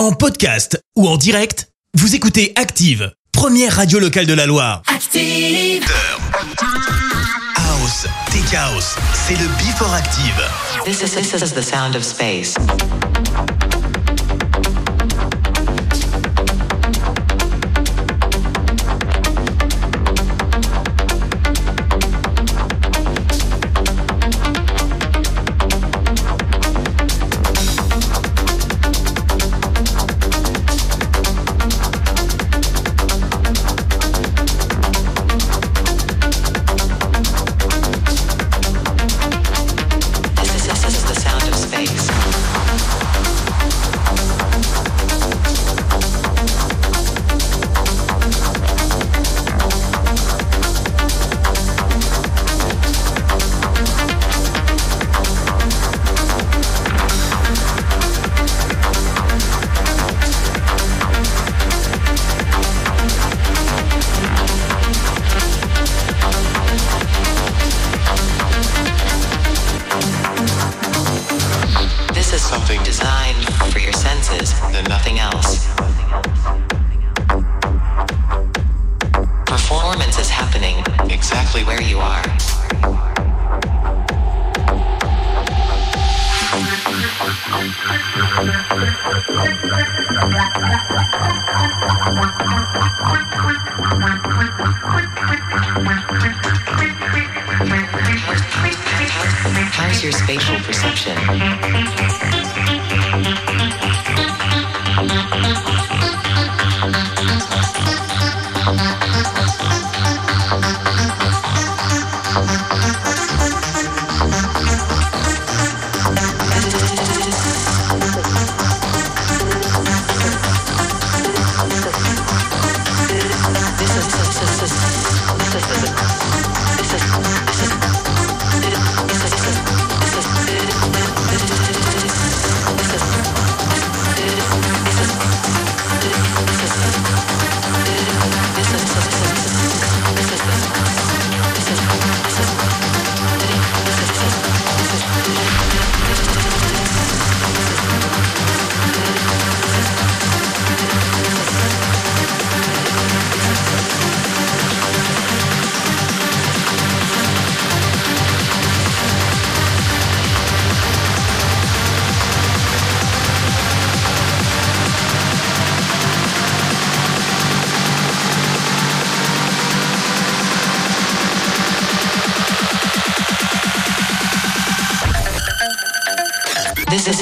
En podcast ou en direct, vous écoutez Active, première radio locale de la Loire. Active House, Tech House, c'est le Before Active. This is, this is the sound of space.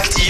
актив.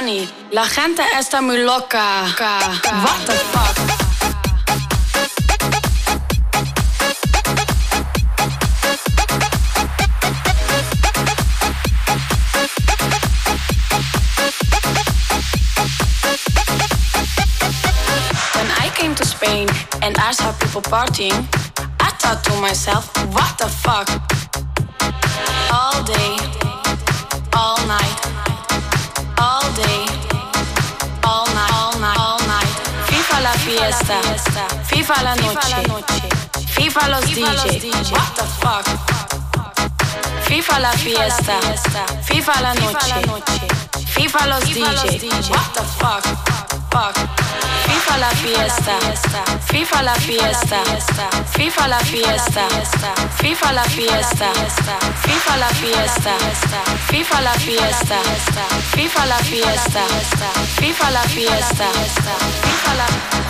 Johnny, la gente está muy loca. What the fuck? And I saw people partying, I thought to myself, what the fuck? Fiesta, FIFA la noche, FIFA los DJ. What the fuck? FIFA la fiesta, FIFA la noche, FIFA los DJ. What the fuck? Fuck. FIFA la fiesta, FIFA la fiesta, FIFA la fiesta, FIFA la fiesta, FIFA la fiesta, FIFA la fiesta, FIFA la fiesta, FIFA la fiesta, FIFA la, FIFA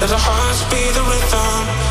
Let our hearts be the rhythm.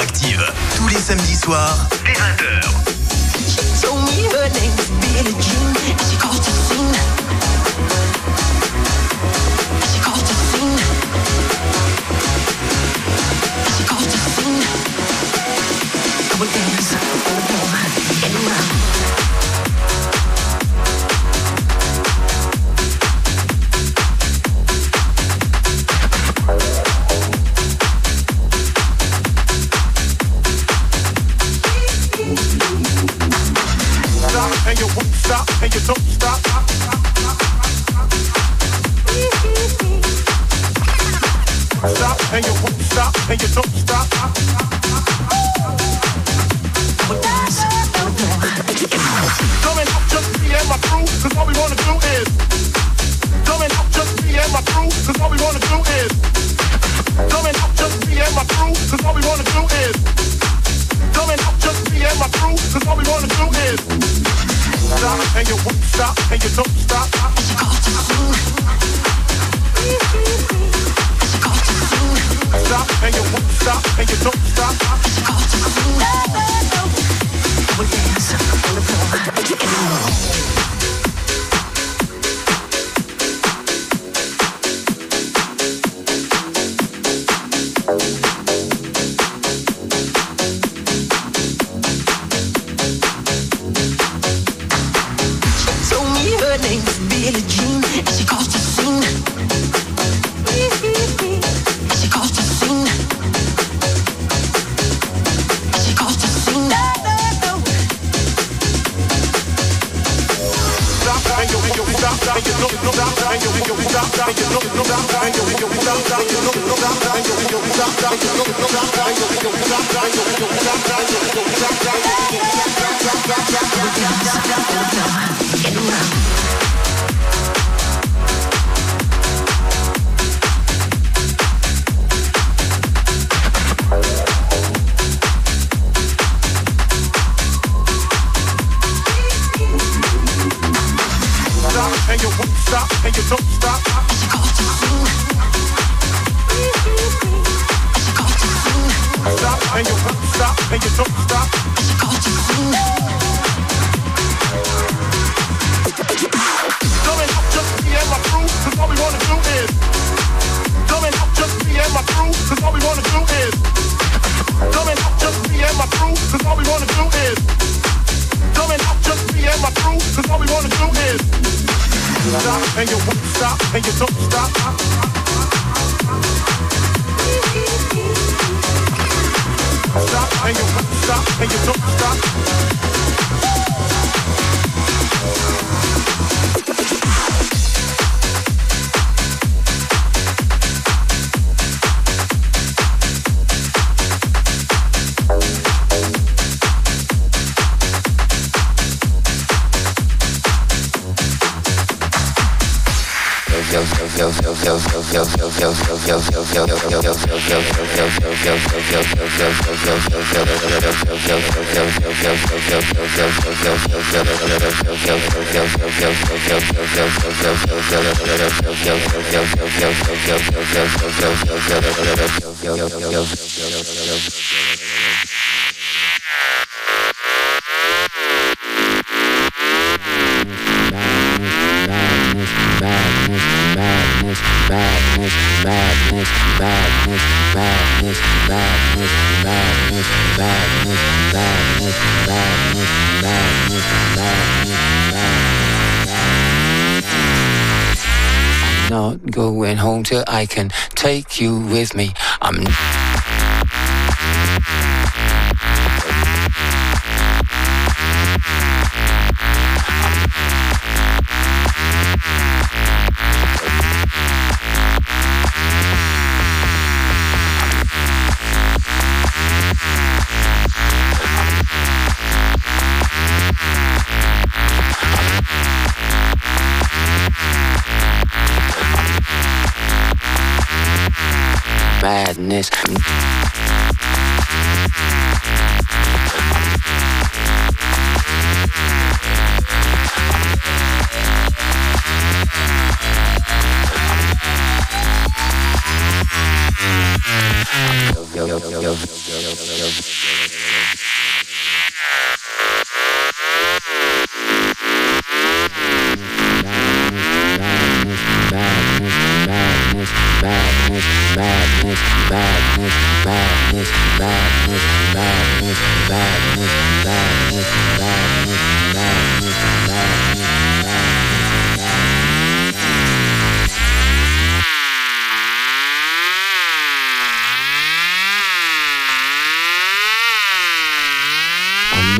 Active. Tous les samedis soirs, dès 20h.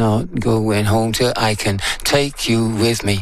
Not going home till I can take you with me.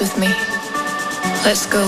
With me. Let's go.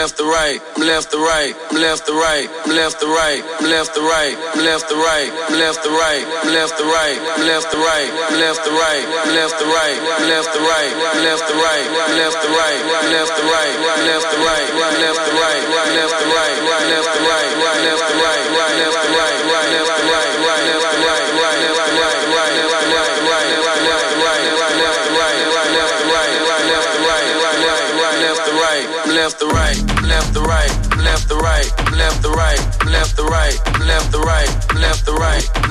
to right, left to right, left to right, left to right, left to right, left to right, left to right, left to right, left to right, left to right, left to right, left to right, left to right, left to right, left to right, left to right, left to right, left right.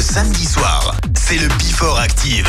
samedi soir. C'est le Before Active.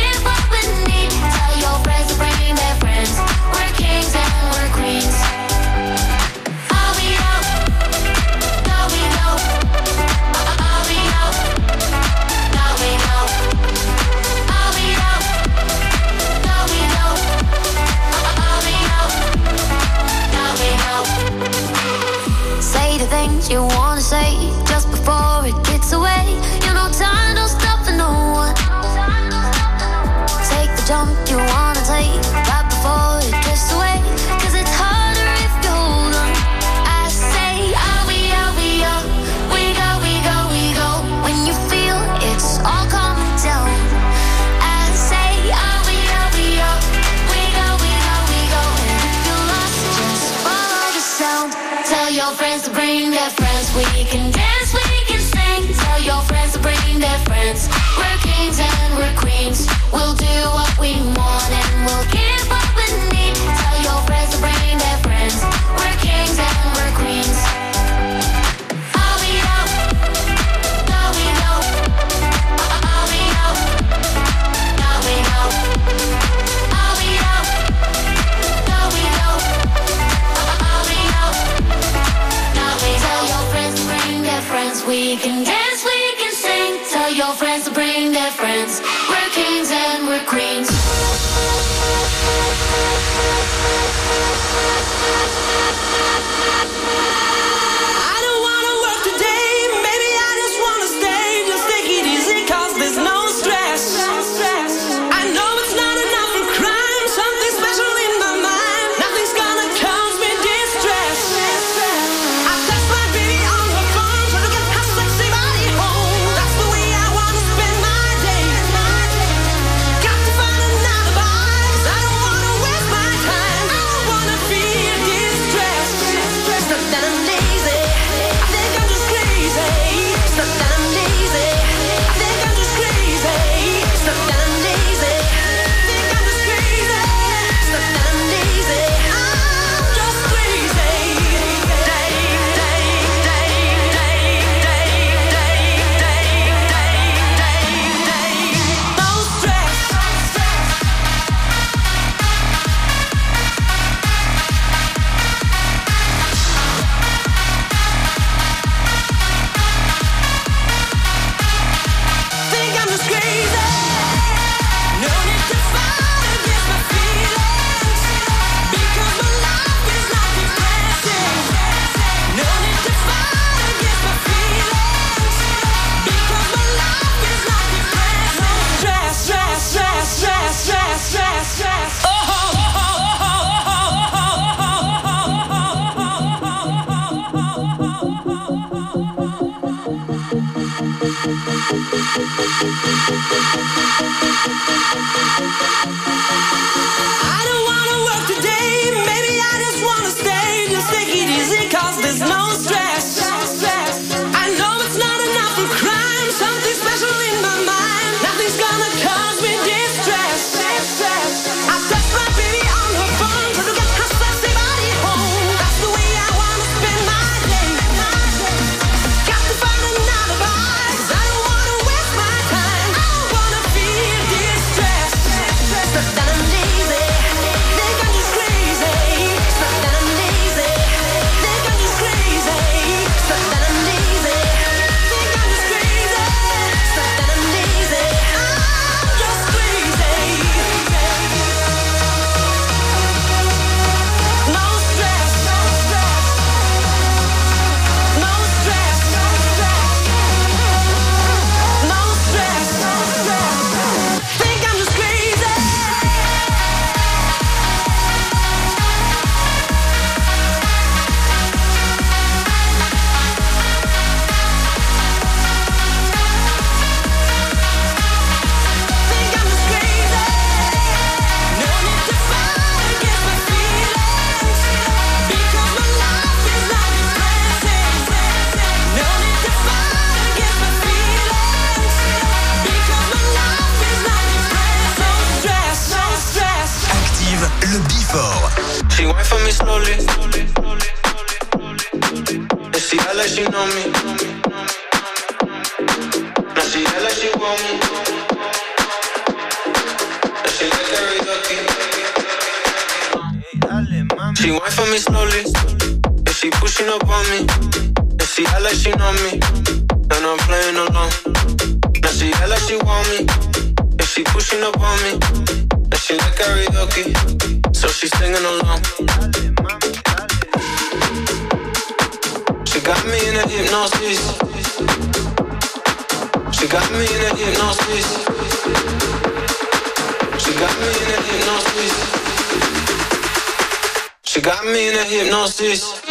she pushing up on me. And she act like she know me. And I'm playing along. Now she act like she want me. And she pushing up on me. And she like karaoke. So she singing along. She got me in a hypnosis. She got me in a hypnosis. She got me in a hypnosis. She got me in a hypnosis.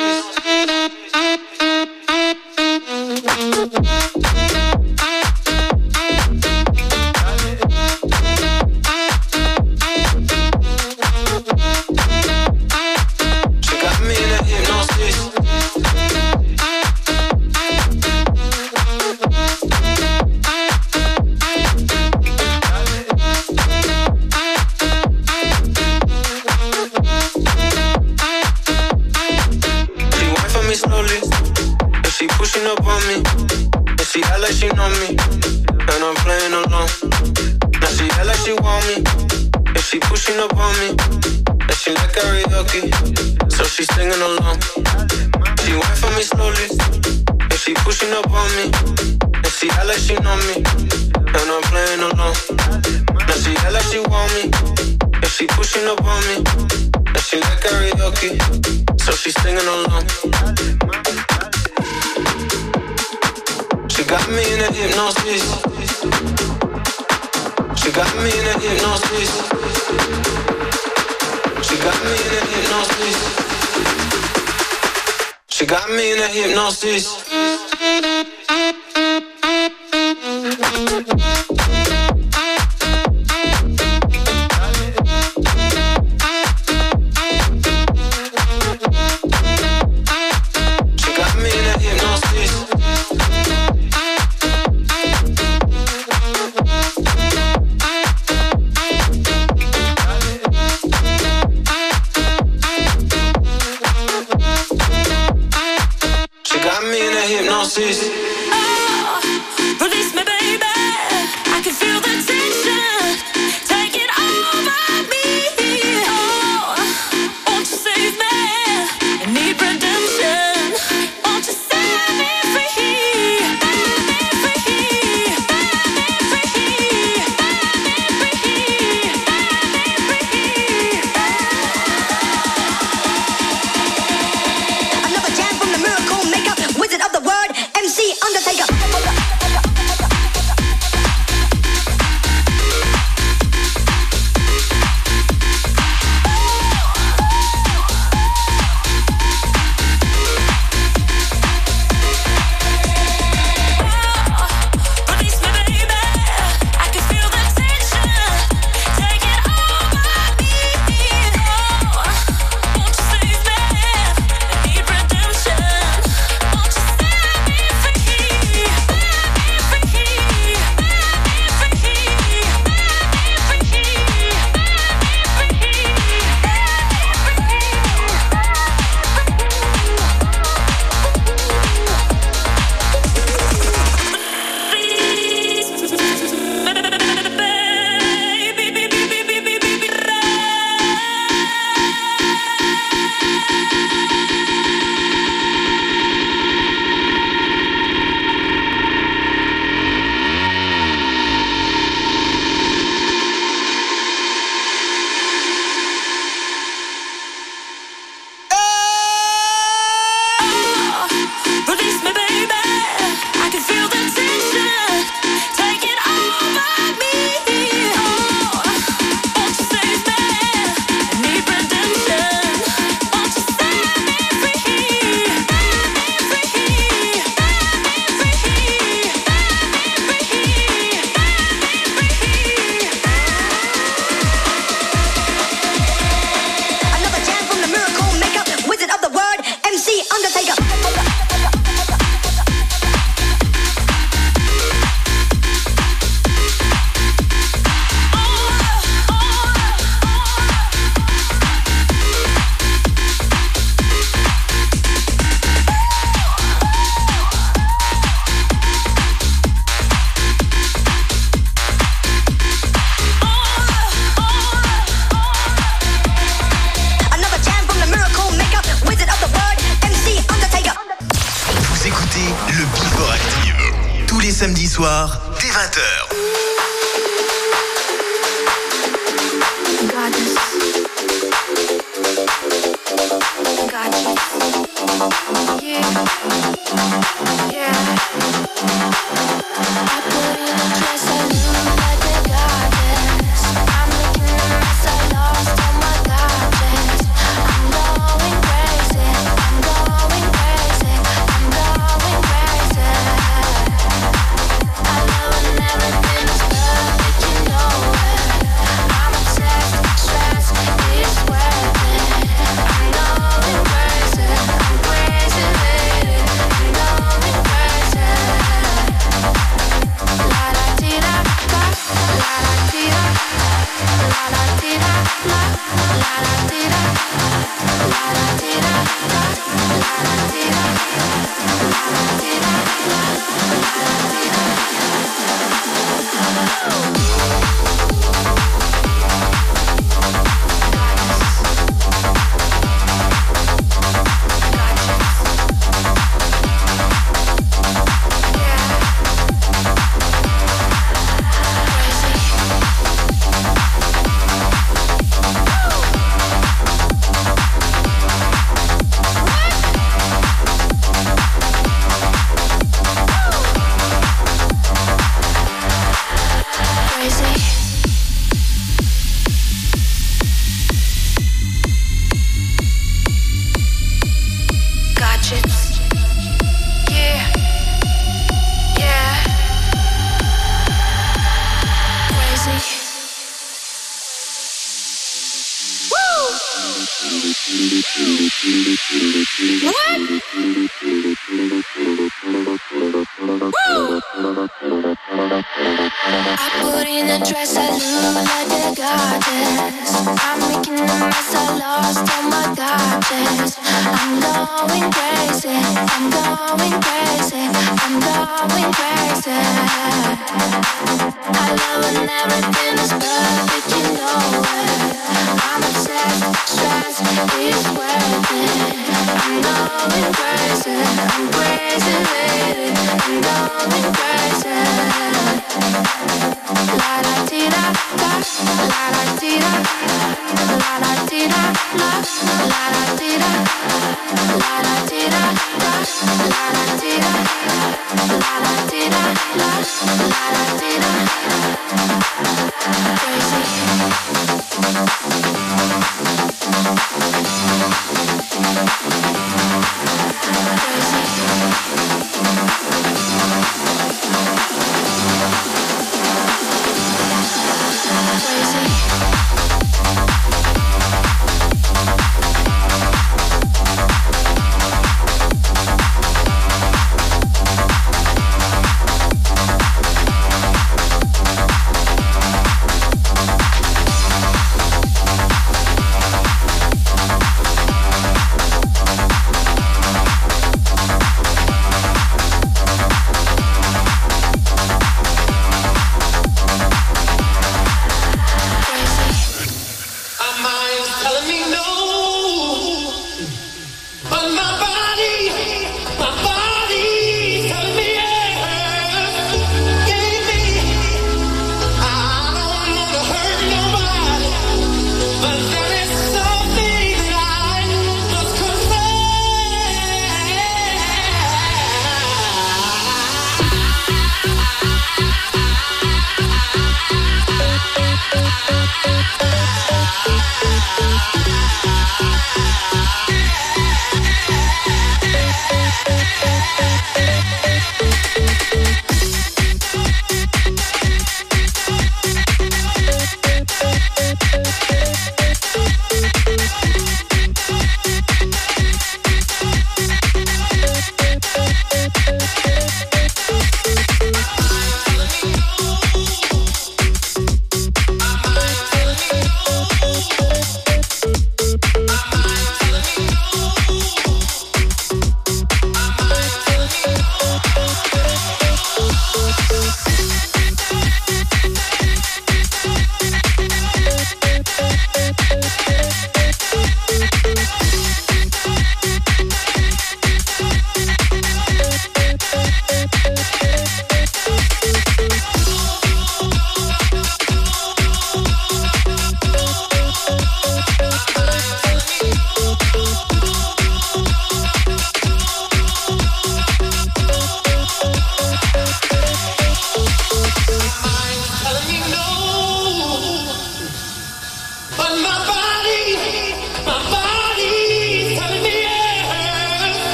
hypnosis.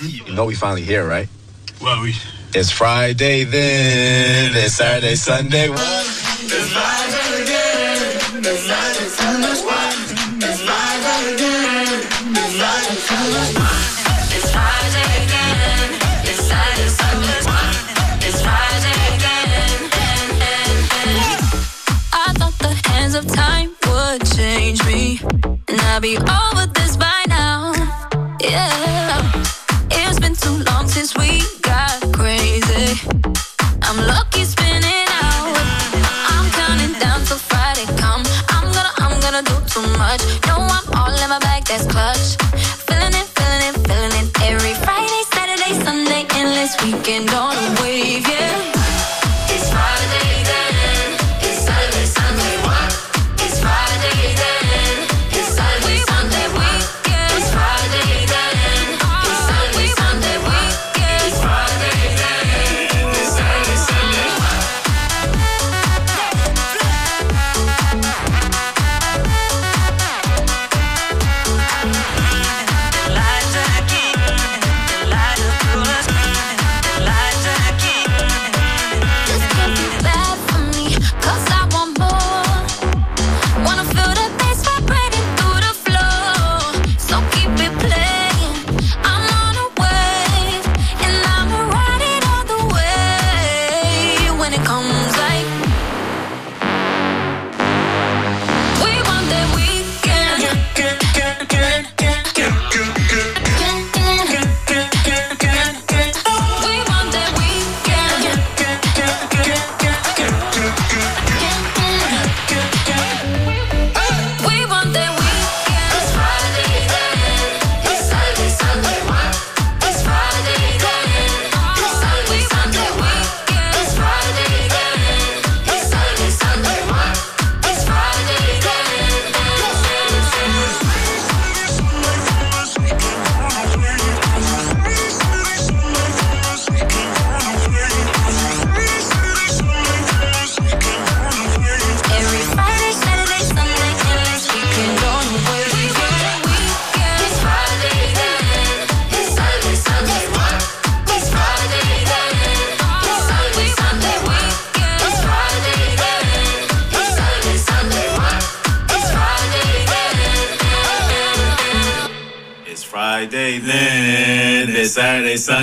You know we finally here, right? Well, we. It's Friday then. It's Saturday, Sunday. It's Friday again. It's Friday, Sunday. One. It's Friday again. It's Friday, Sunday. One. It's Friday again. It's Saturday, Sunday. One. It's Friday again. I thought the hands of time would change me, and I'd be all.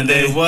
Saturday, Sunday,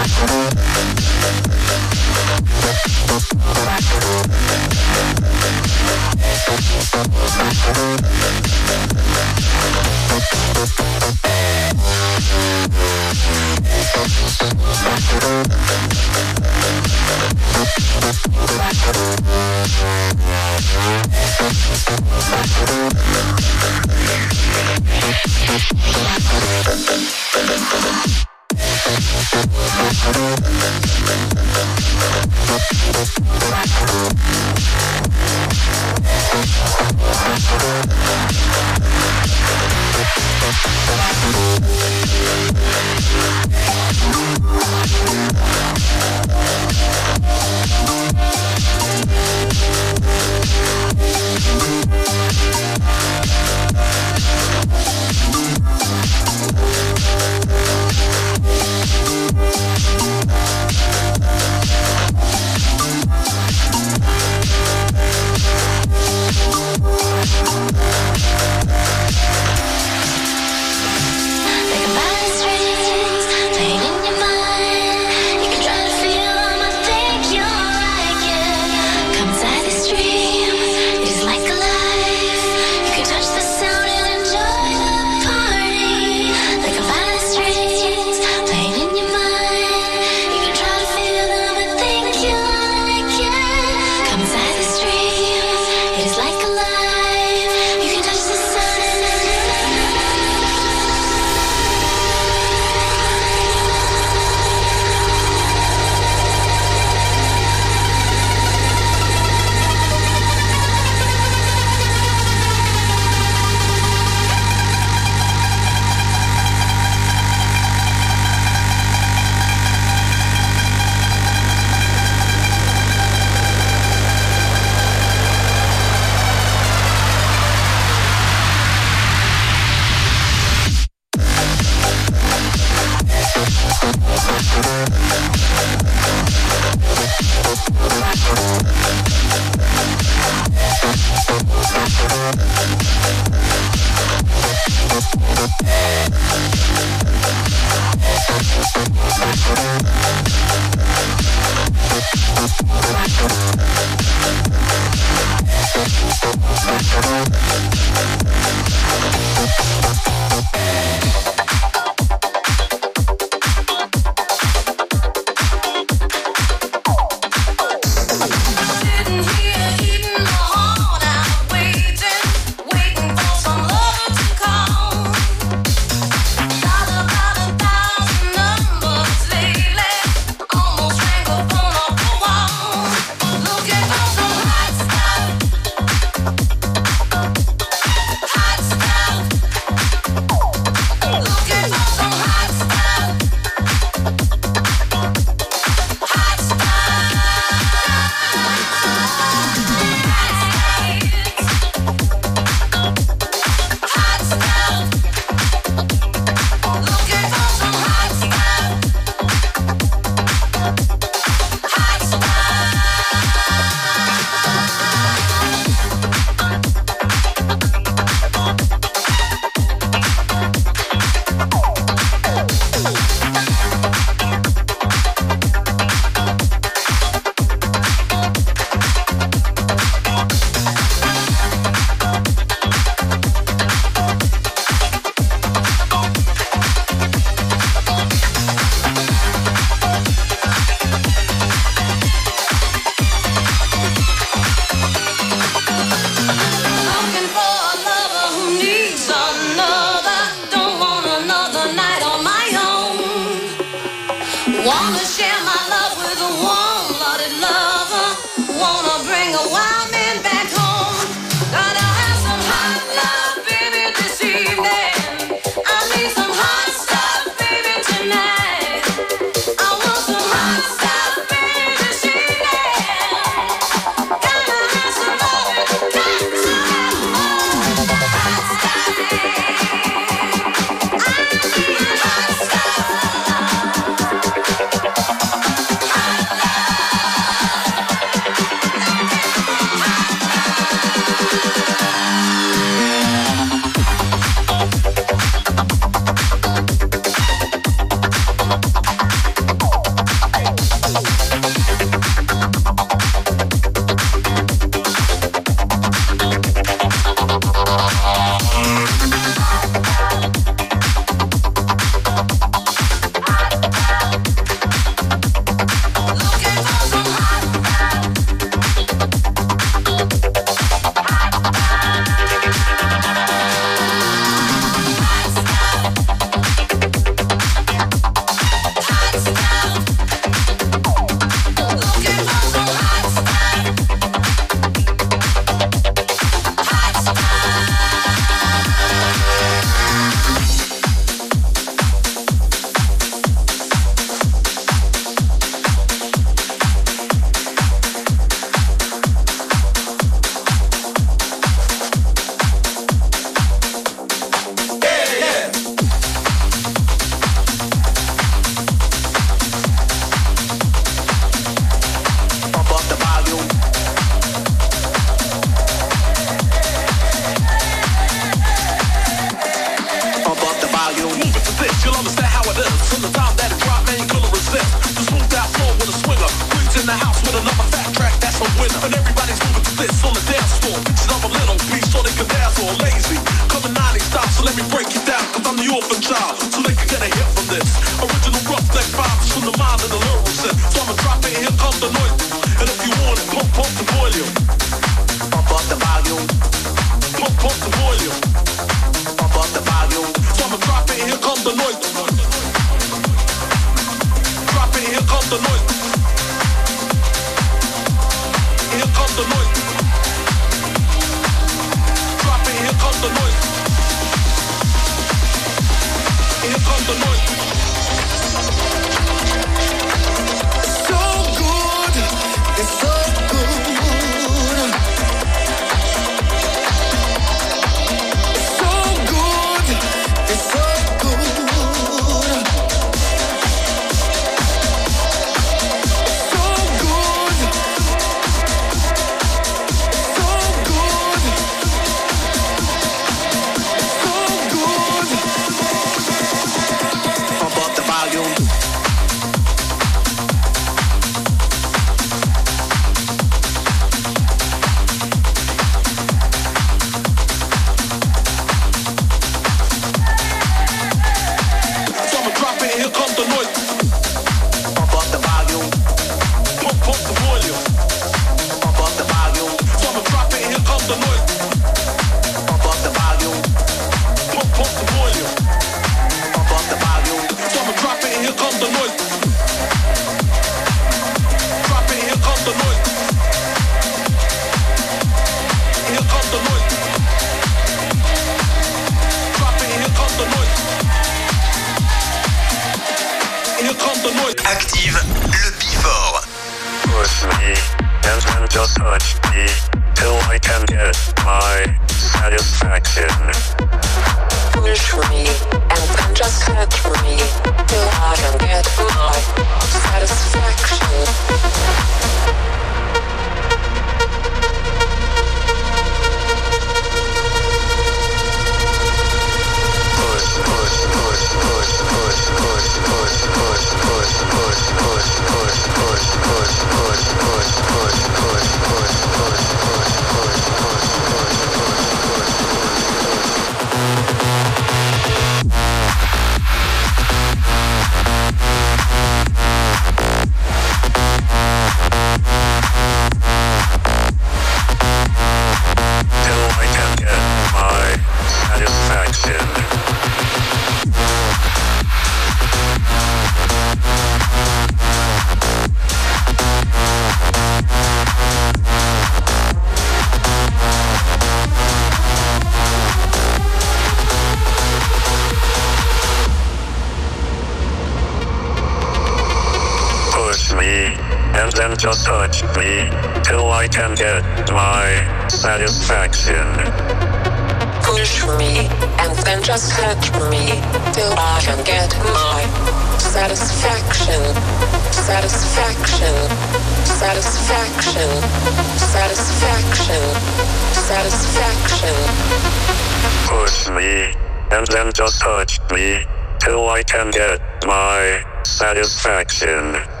satisfaction.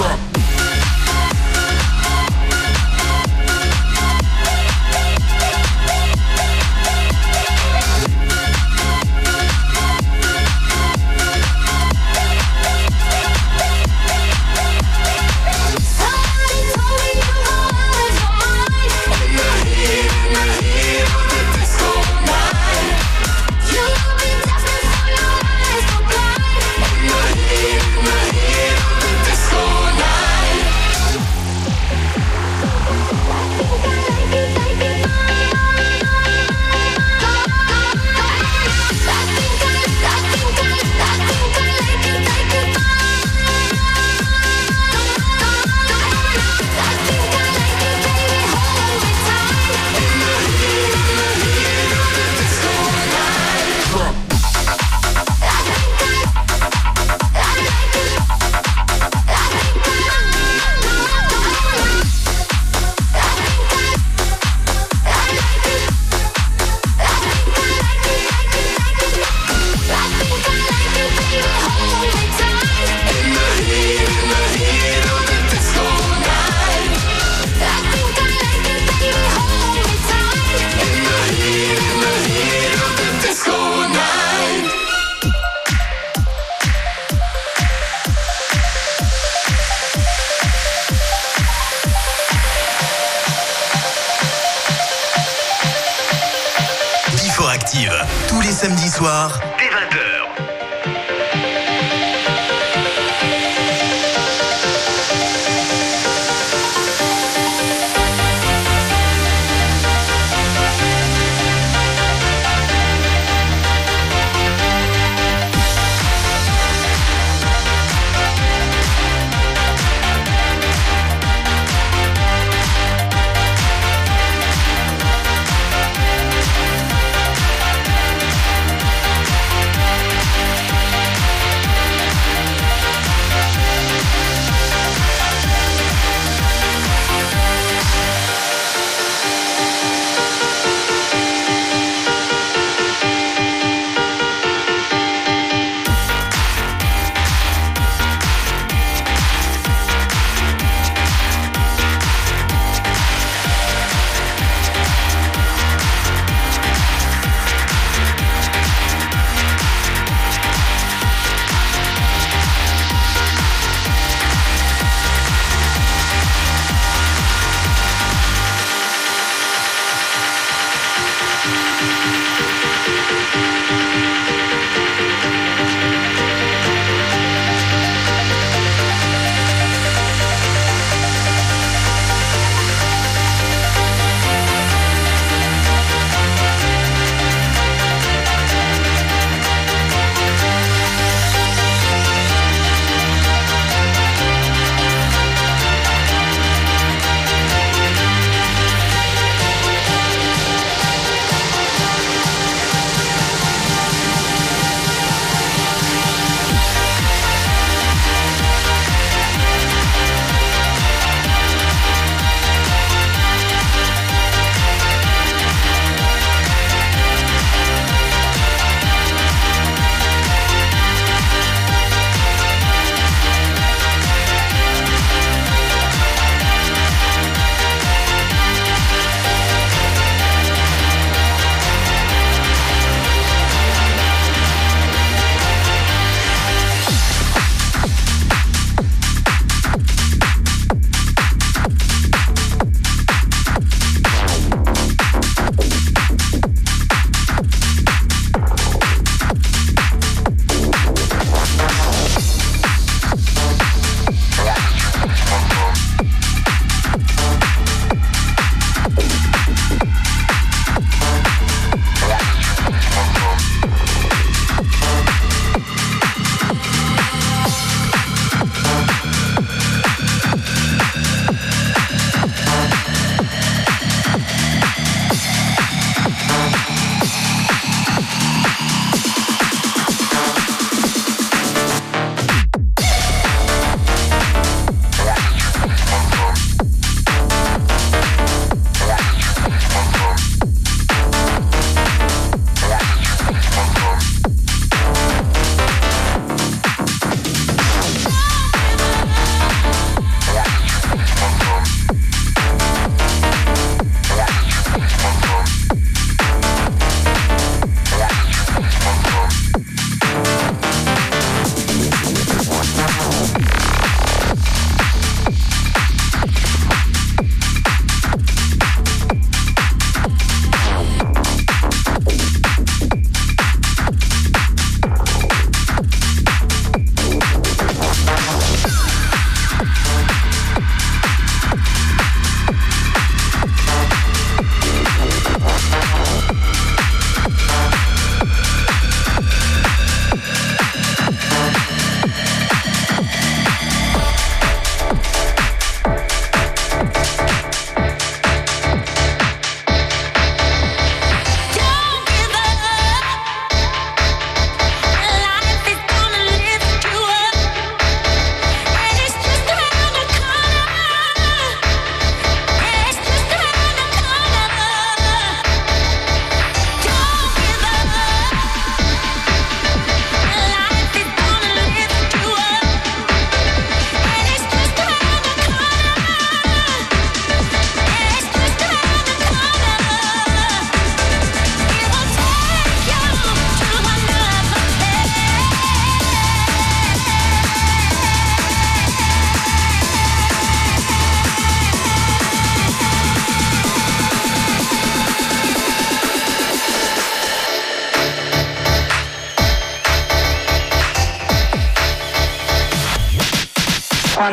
Before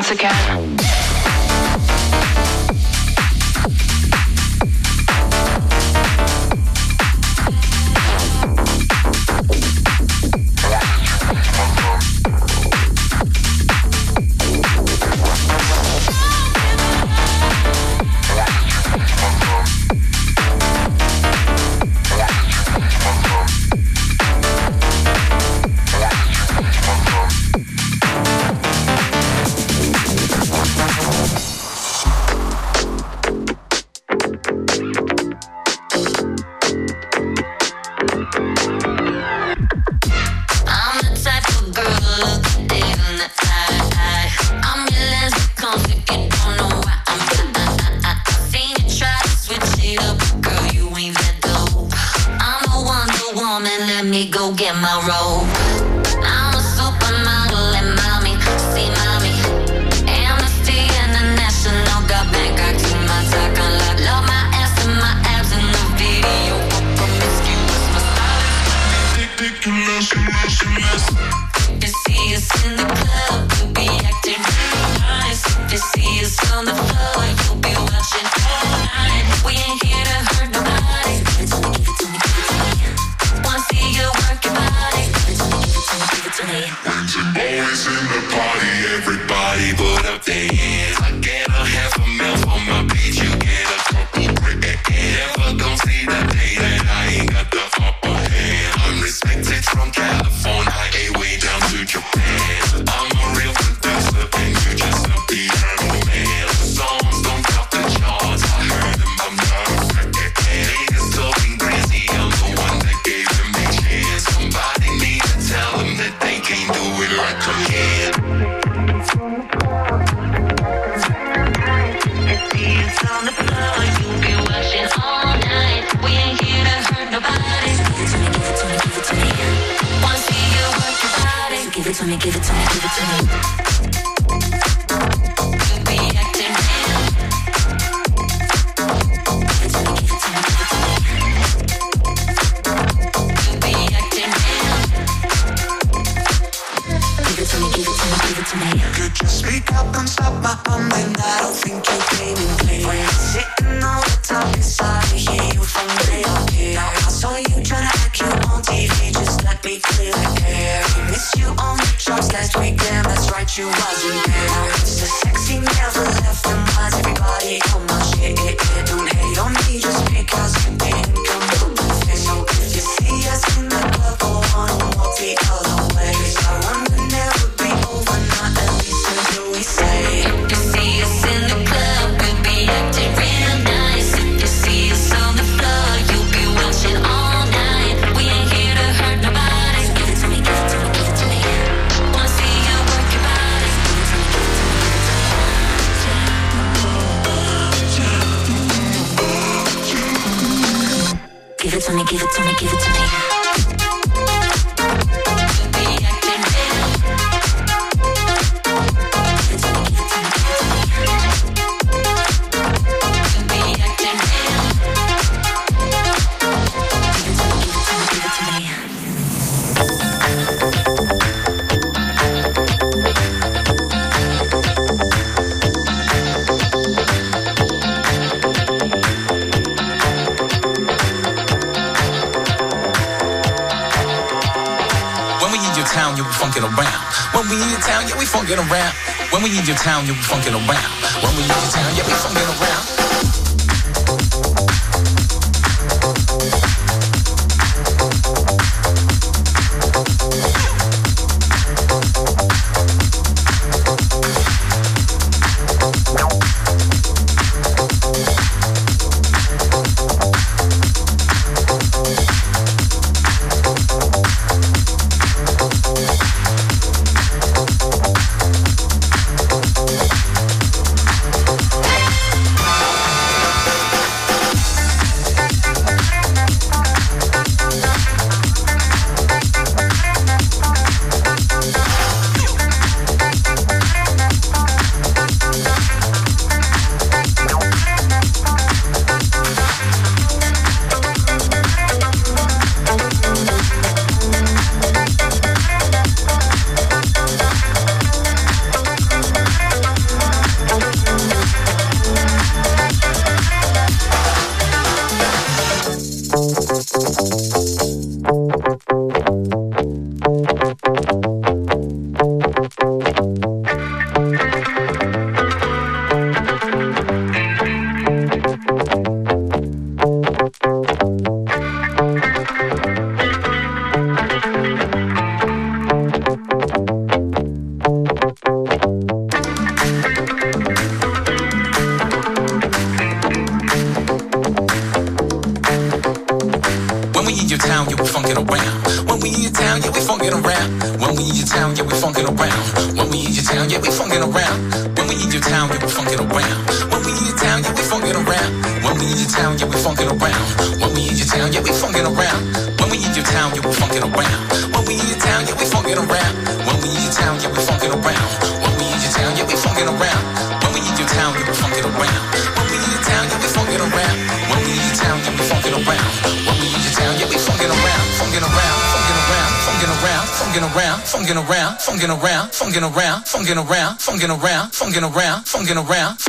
once again. Yeah, funkin' around. around.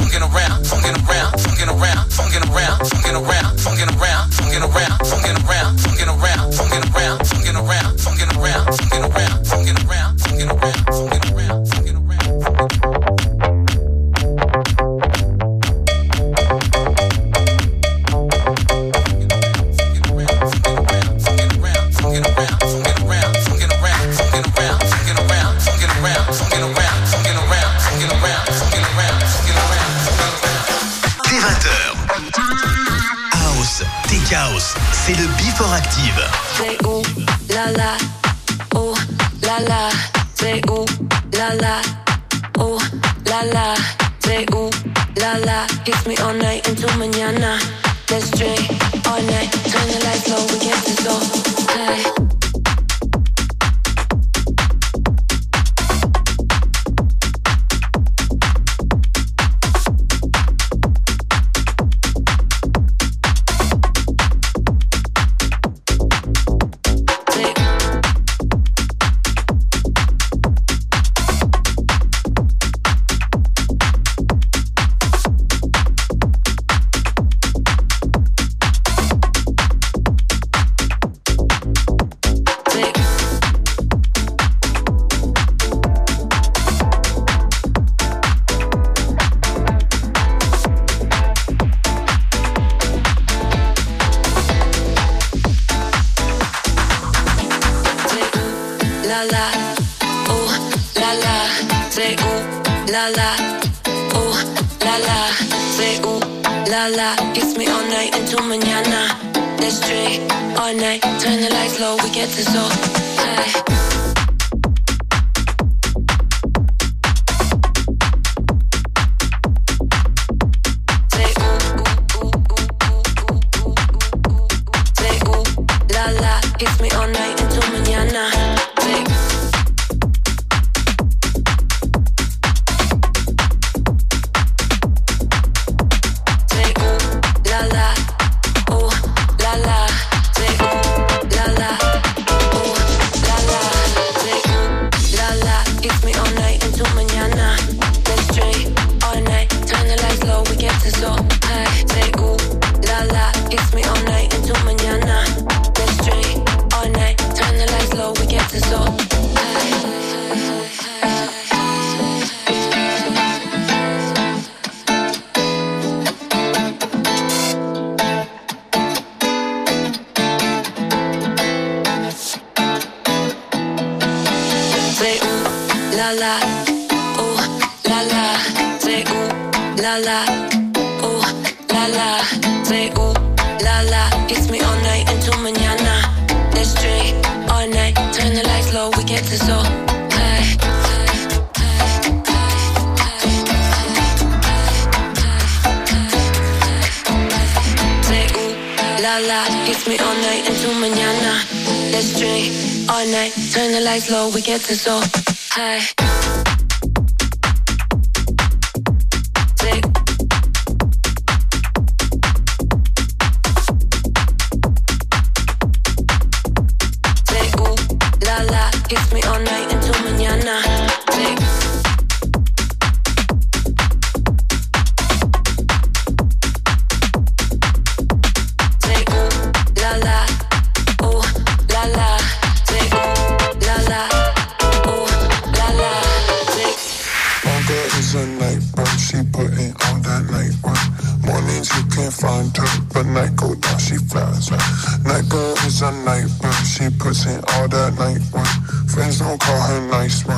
all night. Turn the lights low, we get this so high. don't call her nice, man.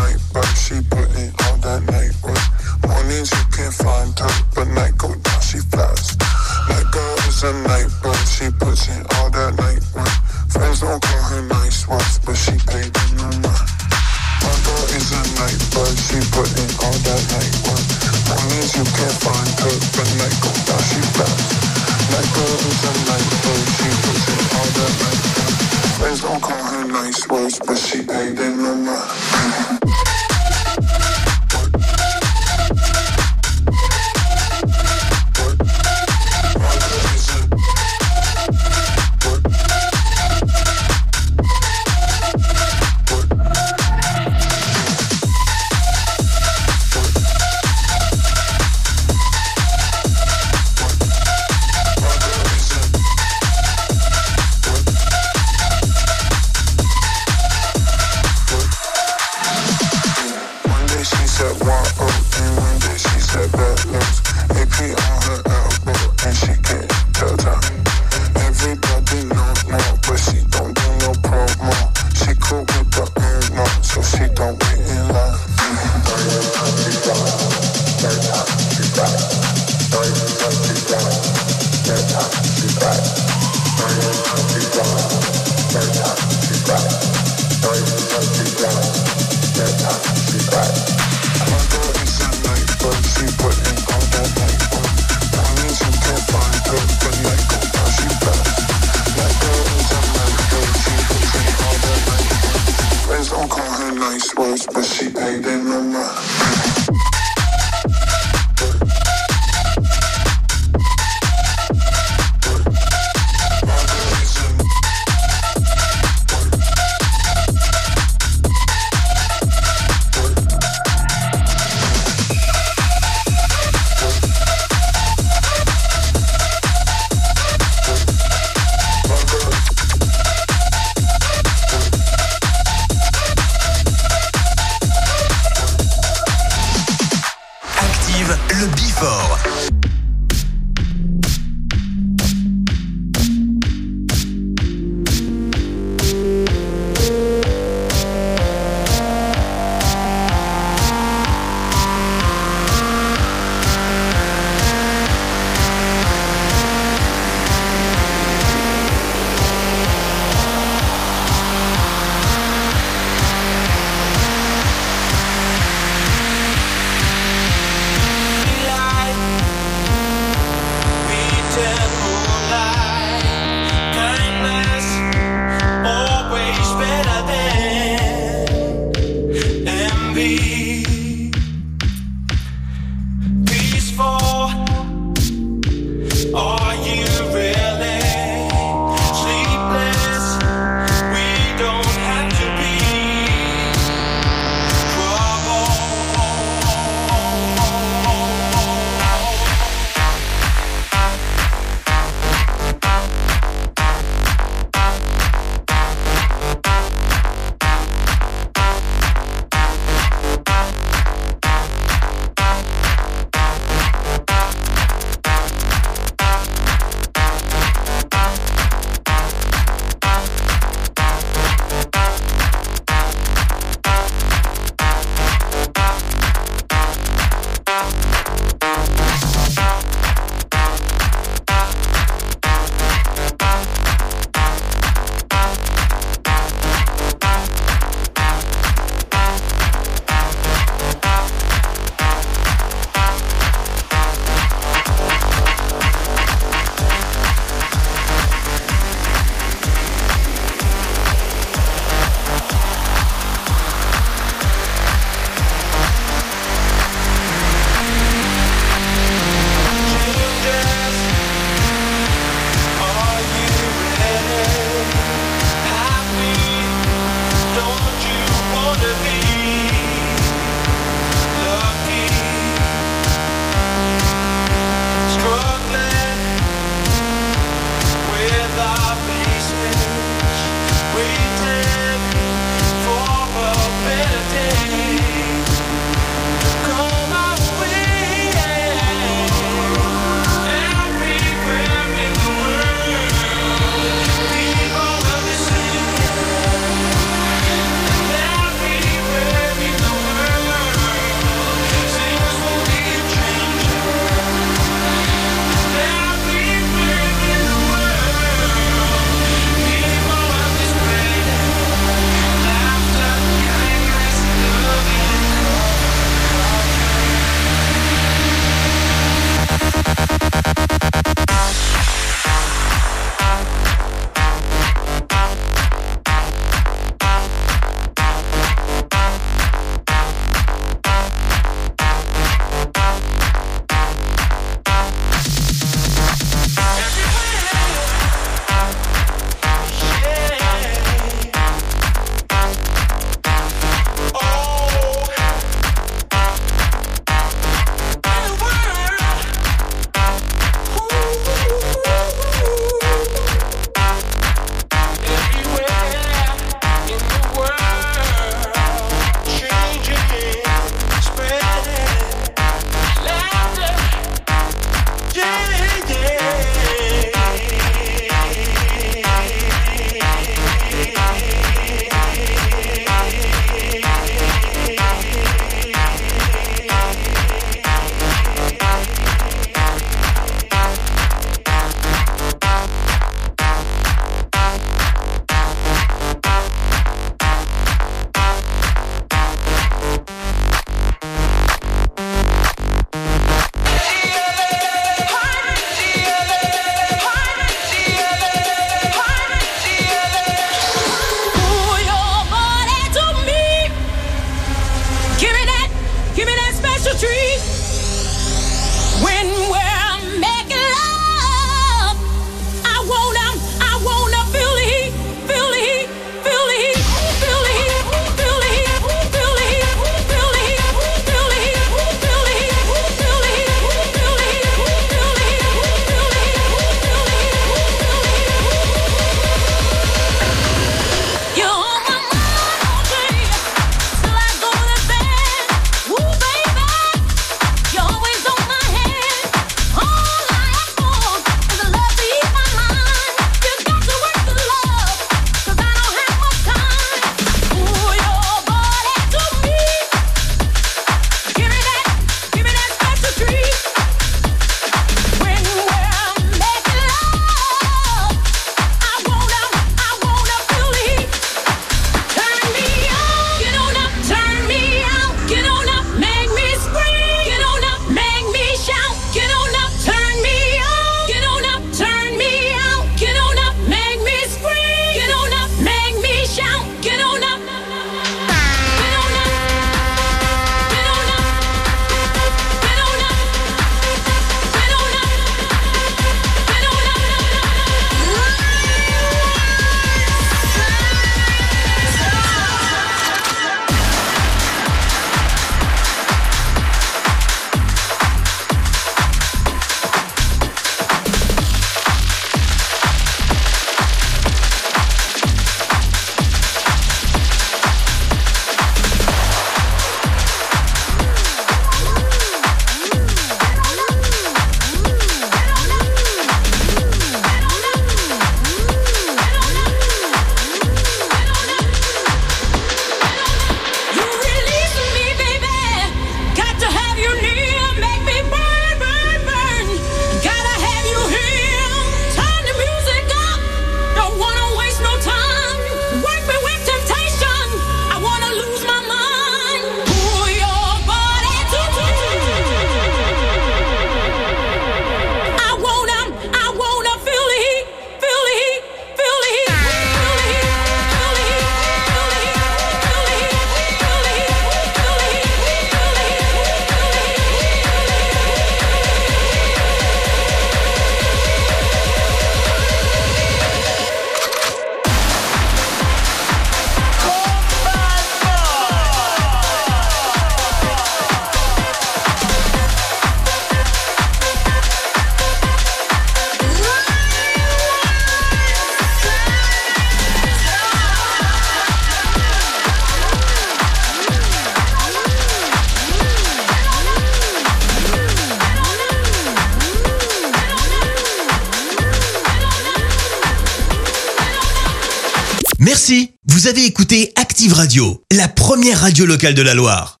radio locale de la Loire.